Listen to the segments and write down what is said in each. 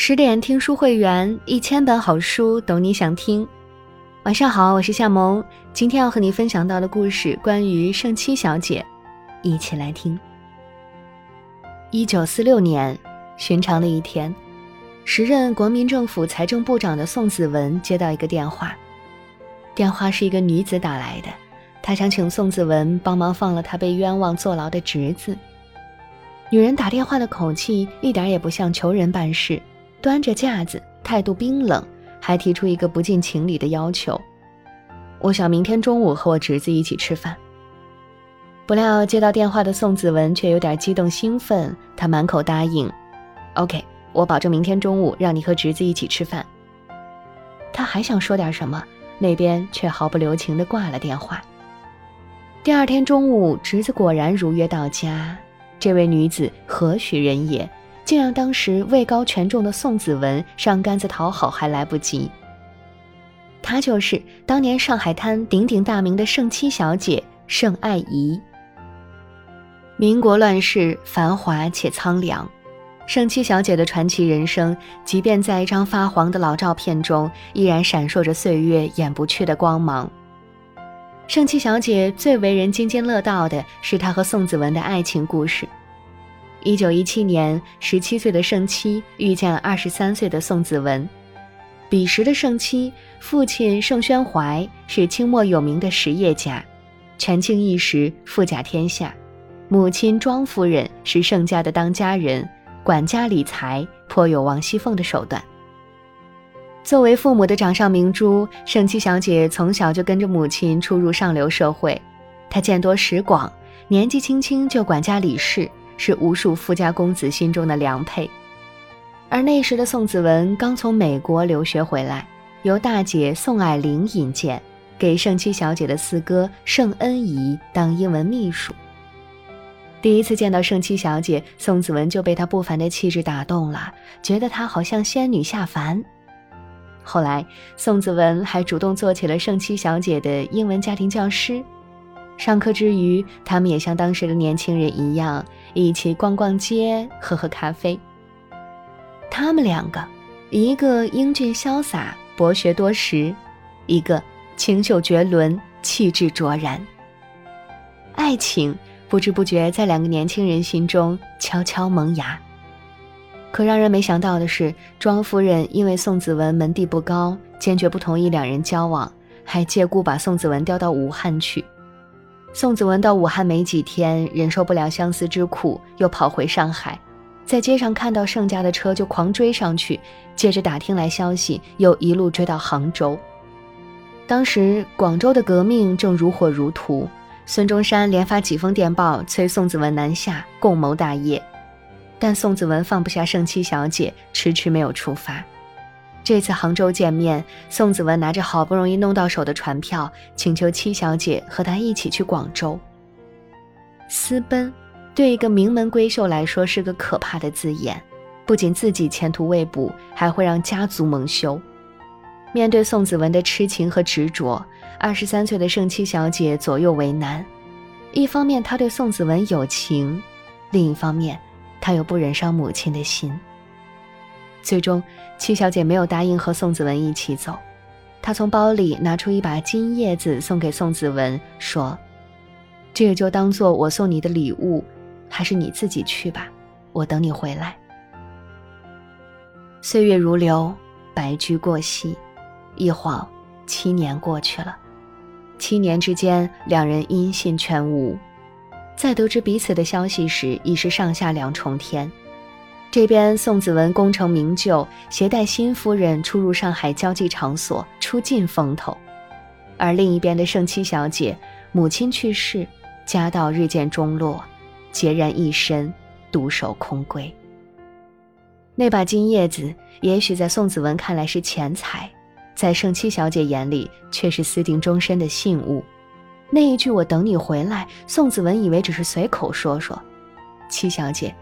十点听书会员，一千本好书，懂你想听。晚上好，我是夏萌，今天要和你分享到的故事关于圣七小姐，一起来听。一九四六年，寻常的一天，时任国民政府财政部长的宋子文接到一个电话，电话是一个女子打来的，她想请宋子文帮忙放了她被冤枉坐牢的侄子。女人打电话的口气一点也不像求人办事，端着架子，态度冰冷，还提出一个不近情理的要求：“我想明天中午和我侄子一起吃饭。”不料接到电话的宋子文却有点激动兴奋，他满口答应：“OK，我保证明天中午让你和侄子一起吃饭。”他还想说点什么，那边却毫不留情地挂了电话。第二天中午，侄子果然如约到家。这位女子何许人也？竟让当时位高权重的宋子文上杆子讨好还来不及。她就是当年上海滩鼎鼎大名的盛七小姐盛爱仪。民国乱世，繁华且苍凉，盛七小姐的传奇人生，即便在一张发黄的老照片中，依然闪烁着岁月掩不去的光芒。盛七小姐最为人津津乐道的是她和宋子文的爱情故事。一九一七年，十七岁的盛七遇见了二十三岁的宋子文。彼时的盛七，父亲盛宣怀是清末有名的实业家，权倾一时，富甲天下；母亲庄夫人是盛家的当家人，管家理财，颇有王熙凤的手段。作为父母的掌上明珠，盛七小姐从小就跟着母亲出入上流社会。她见多识广，年纪轻轻就管家理事，是无数富家公子心中的良配。而那时的宋子文刚从美国留学回来，由大姐宋霭龄引荐，给盛七小姐的四哥盛恩仪当英文秘书。第一次见到盛七小姐，宋子文就被她不凡的气质打动了，觉得她好像仙女下凡。后来，宋子文还主动做起了盛七小姐的英文家庭教师。上课之余，他们也像当时的年轻人一样，一起逛逛街、喝喝咖啡。他们两个，一个英俊潇洒、博学多识，一个清秀绝伦、气质卓然。爱情不知不觉在两个年轻人心中悄悄萌芽。可让人没想到的是，庄夫人因为宋子文门第不高，坚决不同意两人交往，还借故把宋子文调到武汉去。宋子文到武汉没几天，忍受不了相思之苦，又跑回上海，在街上看到盛家的车就狂追上去，接着打听来消息，又一路追到杭州。当时广州的革命正如火如荼，孙中山连发几封电报催宋子文南下，共谋大业。但宋子文放不下盛七小姐，迟迟没有出发。这次杭州见面，宋子文拿着好不容易弄到手的船票，请求七小姐和他一起去广州。私奔，对一个名门闺秀来说是个可怕的字眼，不仅自己前途未卜，还会让家族蒙羞。面对宋子文的痴情和执着，二十三岁的盛七小姐左右为难。一方面，她对宋子文有情；另一方面，她又不忍伤母亲的心。最终，七小姐没有答应和宋子文一起走。她从包里拿出一把金叶子送给宋子文，说：“这个就当做我送你的礼物，还是你自己去吧，我等你回来。”岁月如流，白驹过隙，一晃七年过去了。七年之间，两人音信全无。在得知彼此的消息时，已是上下两重天。这边宋子文功成名就，携带新夫人出入上海交际场所，出尽风头；而另一边的盛七小姐，母亲去世，家道日渐中落，孑然一身，独守空闺。那把金叶子，也许在宋子文看来是钱财，在盛七小姐眼里却是私定终身的信物。那一句“我等你回来”，宋子文以为只是随口说说，七小姐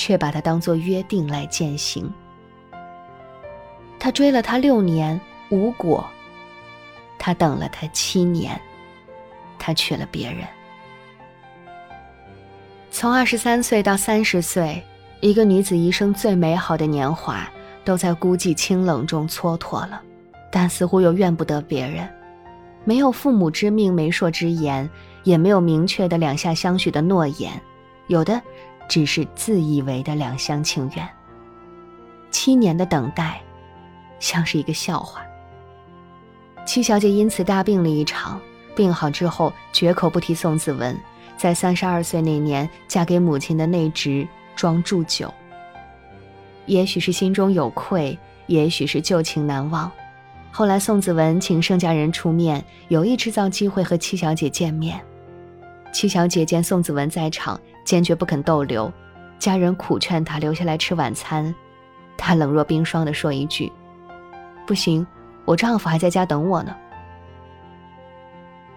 却把它当作约定来践行。他追了他六年无果，他等了他七年，他娶了别人。从二十三岁到三十岁，一个女子一生最美好的年华，都在孤寂清冷中蹉跎了，但似乎又怨不得别人，没有父母之命、媒妁之言，也没有明确的两下相许的诺言，有的只是自以为的两厢情愿。七年的等待，像是一个笑话。七小姐因此大病了一场，病好之后绝口不提宋子文，在三十二岁那年嫁给母亲的内侄庄祝久。也许是心中有愧，也许是旧情难忘。后来宋子文请盛家人出面，有意制造机会和七小姐见面。七小姐见宋子文在场，坚决不肯逗留，家人苦劝她留下来吃晚餐。他冷若冰霜地说一句：“不行，我丈夫还在家等我呢。”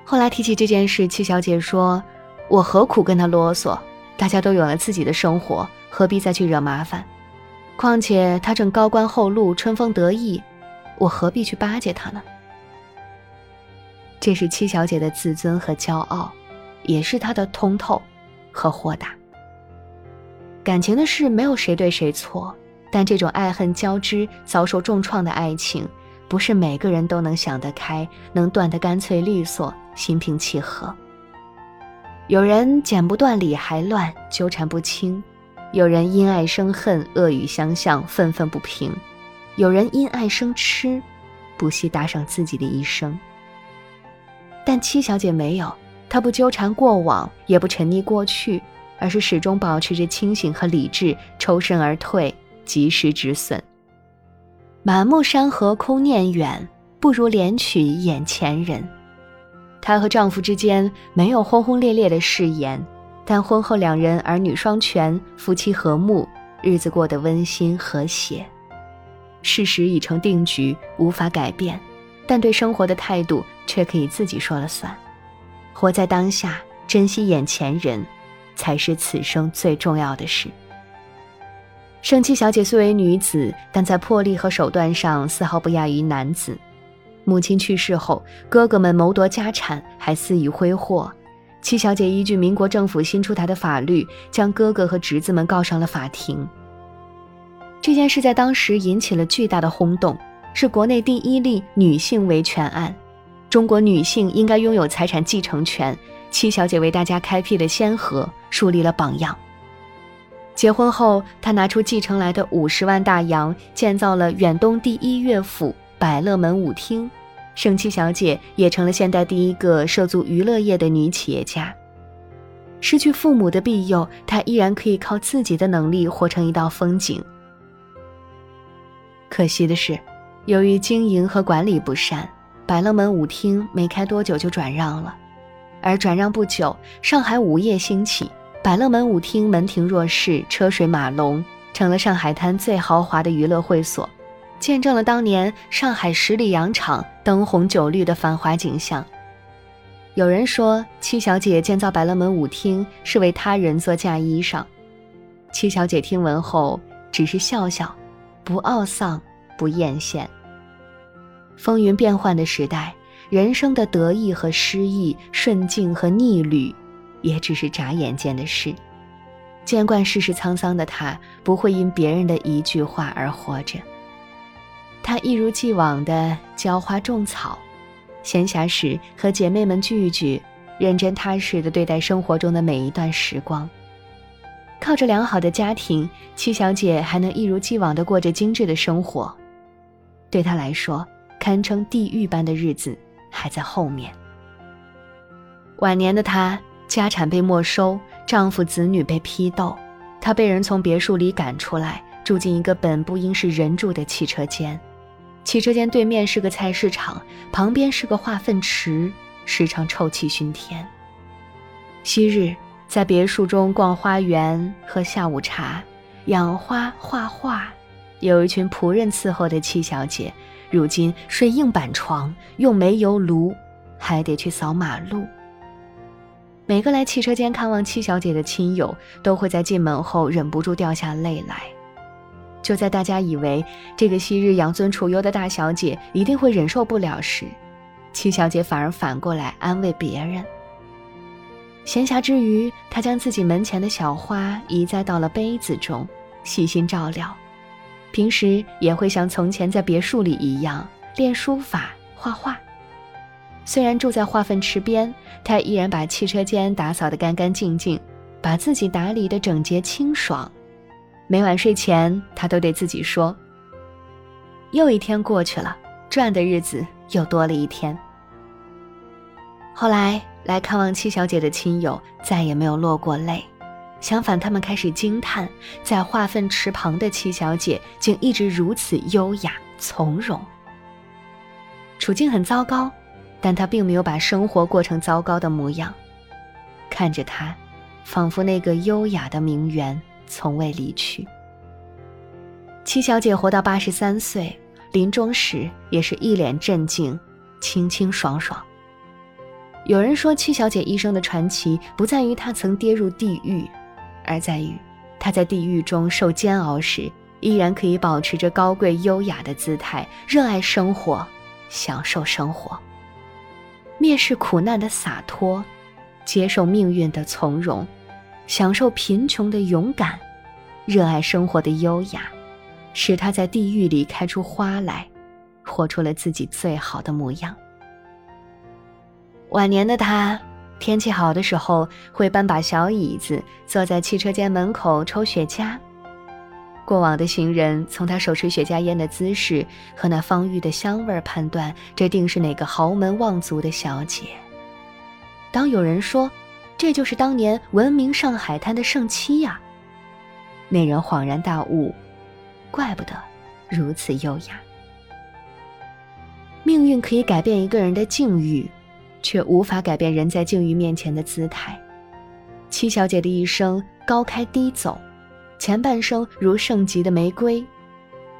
后来提起这件事，七小姐说：“我何苦跟他啰嗦？大家都有了自己的生活，何必再去惹麻烦？况且他正高官厚禄，春风得意，我何必去巴结他呢？”这是七小姐的自尊和骄傲，也是她的通透和豁达。感情的事，没有谁对谁错。但这种爱恨交织、遭受重创的爱情，不是每个人都能想得开，能断得干脆利索、心平气和。有人剪不断理还乱，纠缠不清；有人因爱生恨，恶语相向，愤愤不平；有人因爱生痴，不惜搭上自己的一生。但七小姐没有，她不纠缠过往，也不沉溺过去，而是始终保持着清醒和理智，抽身而退。及时止损。满目山河空念远，不如怜取眼前人。她和丈夫之间没有轰轰烈烈的誓言，但婚后两人儿女双全，夫妻和睦，日子过得温馨和谐。事实已成定局，无法改变，但对生活的态度却可以自己说了算。活在当下，珍惜眼前人，才是此生最重要的事。圣七小姐虽为女子，但在魄力和手段上丝毫不亚于男子。母亲去世后，哥哥们谋夺家产，还肆意挥霍。七小姐依据民国政府新出台的法律，将哥哥和侄子们告上了法庭。这件事在当时引起了巨大的轰动，是国内第一例女性维权案。中国女性应该拥有财产继承权，七小姐为大家开辟了先河，树立了榜样。结婚后，她拿出继承来的五十万大洋，建造了远东第一乐府百乐门舞厅。盛七小姐也成了现代第一个涉足娱乐业的女企业家。失去父母的庇佑，她依然可以靠自己的能力活成一道风景。可惜的是，由于经营和管理不善，百乐门舞厅没开多久就转让了。而转让不久，上海舞业兴起。百乐门舞厅门庭若市，车水马龙，成了上海滩最豪华的娱乐会所，见证了当年上海十里洋场灯红酒绿的繁华景象。有人说，七小姐建造百乐门舞厅是为他人做嫁衣裳。七小姐听闻后只是笑笑，不懊丧，不艳羡。风云变幻的时代，人生的得意和失意，顺境和逆旅。也只是眨眼间的事。见惯世事沧桑的他，不会因别人的一句话而活着。他一如既往的浇花种草，闲暇时和姐妹们聚一聚，认真踏实的对待生活中的每一段时光。靠着良好的家庭，七小姐还能一如既往的过着精致的生活。对她来说，堪称地狱般的日子还在后面。晚年的她。家产被没收，丈夫子女被批斗，她被人从别墅里赶出来，住进一个本不应是人住的汽车间。汽车间对面是个菜市场，旁边是个化粪池，时常臭气熏天。昔日在别墅中逛花园、喝下午茶、养花、画画，有一群仆人伺候的七小姐，如今睡硬板床，用煤油炉，还得去扫马路。每个来汽车间看望七小姐的亲友，都会在进门后忍不住掉下泪来。就在大家以为这个昔日养尊处优的大小姐一定会忍受不了时，七小姐反而反过来安慰别人。闲暇之余，她将自己门前的小花移栽到了杯子中，细心照料。平时也会像从前在别墅里一样练书法、画画。虽然住在化粪池边，他依然把汽车间打扫得干干净净，把自己打理得整洁清爽。每晚睡前，他都对自己说：“又一天过去了，赚的日子又多了一天。”后来来看望七小姐的亲友再也没有落过泪，相反，他们开始惊叹，在化粪池旁的七小姐竟一直如此优雅从容。处境很糟糕。但他并没有把生活过成糟糕的模样，看着他，仿佛那个优雅的名媛从未离去。七小姐活到八十三岁，临终时也是一脸镇静，清清爽爽。有人说，七小姐一生的传奇不在于她曾跌入地狱，而在于他在地狱中受煎熬时，依然可以保持着高贵优雅的姿态，热爱生活，享受生活。蔑视苦难的洒脱，接受命运的从容，享受贫穷的勇敢，热爱生活的优雅，使他在地狱里开出花来，活出了自己最好的模样。晚年的他，天气好的时候会搬把小椅子，坐在汽车间门口抽雪茄。过往的行人从他手持雪茄烟的姿势和那芳郁的香味判断，这定是哪个豪门望族的小姐。当有人说，这就是当年闻名上海滩的盛妻呀，那人恍然大悟，怪不得如此优雅。命运可以改变一个人的境遇，却无法改变人在境遇面前的姿态。七小姐的一生高开低走。前半生如盛极的玫瑰，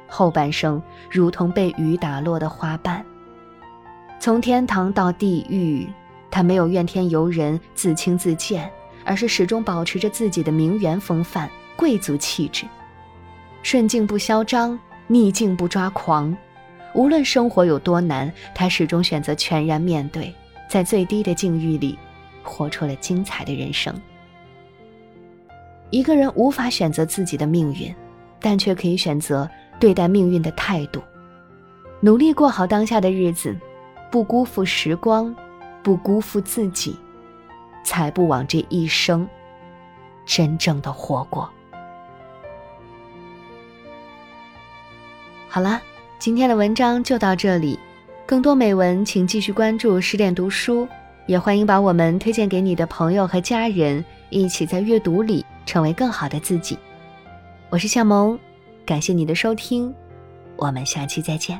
后半生如同被雨打落的花瓣。从天堂到地狱，他没有怨天尤人、自轻自贱，而是始终保持着自己的名媛风范、贵族气质。顺境不嚣张，逆境不抓狂。无论生活有多难，他始终选择全然面对，在最低的境遇里，活出了精彩的人生。一个人无法选择自己的命运，但却可以选择对待命运的态度。努力过好当下的日子，不辜负时光，不辜负自己，才不枉这一生真正的活过。好了，今天的文章就到这里。更多美文，请继续关注十点读书，也欢迎把我们推荐给你的朋友和家人，一起在阅读里。成为更好的自己，我是向萌，感谢你的收听，我们下期再见。